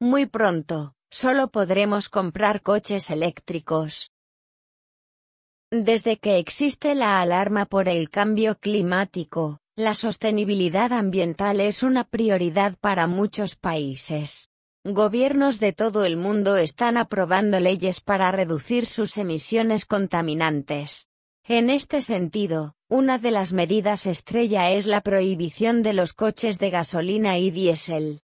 Muy pronto, solo podremos comprar coches eléctricos. Desde que existe la alarma por el cambio climático, la sostenibilidad ambiental es una prioridad para muchos países. Gobiernos de todo el mundo están aprobando leyes para reducir sus emisiones contaminantes. En este sentido, una de las medidas estrella es la prohibición de los coches de gasolina y diésel.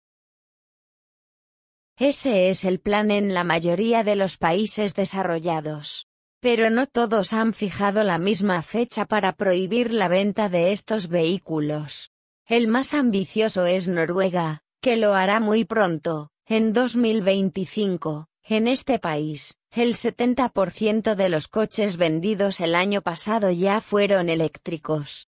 Ese es el plan en la mayoría de los países desarrollados. Pero no todos han fijado la misma fecha para prohibir la venta de estos vehículos. El más ambicioso es Noruega, que lo hará muy pronto, en 2025. En este país, el 70% de los coches vendidos el año pasado ya fueron eléctricos.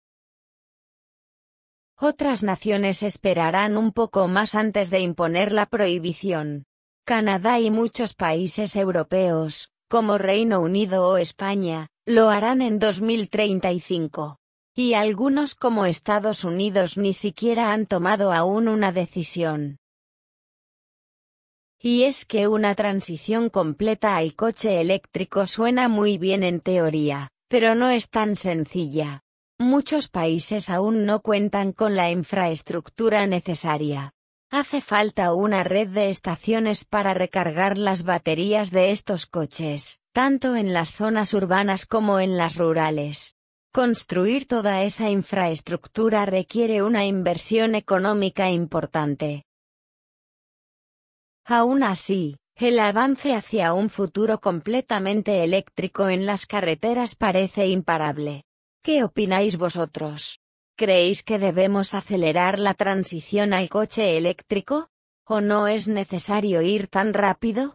Otras naciones esperarán un poco más antes de imponer la prohibición. Canadá y muchos países europeos, como Reino Unido o España, lo harán en 2035. Y algunos como Estados Unidos ni siquiera han tomado aún una decisión. Y es que una transición completa al coche eléctrico suena muy bien en teoría, pero no es tan sencilla. Muchos países aún no cuentan con la infraestructura necesaria. Hace falta una red de estaciones para recargar las baterías de estos coches, tanto en las zonas urbanas como en las rurales. Construir toda esa infraestructura requiere una inversión económica importante. Aún así, el avance hacia un futuro completamente eléctrico en las carreteras parece imparable. ¿Qué opináis vosotros? ¿Creéis que debemos acelerar la transición al coche eléctrico? ¿O no es necesario ir tan rápido?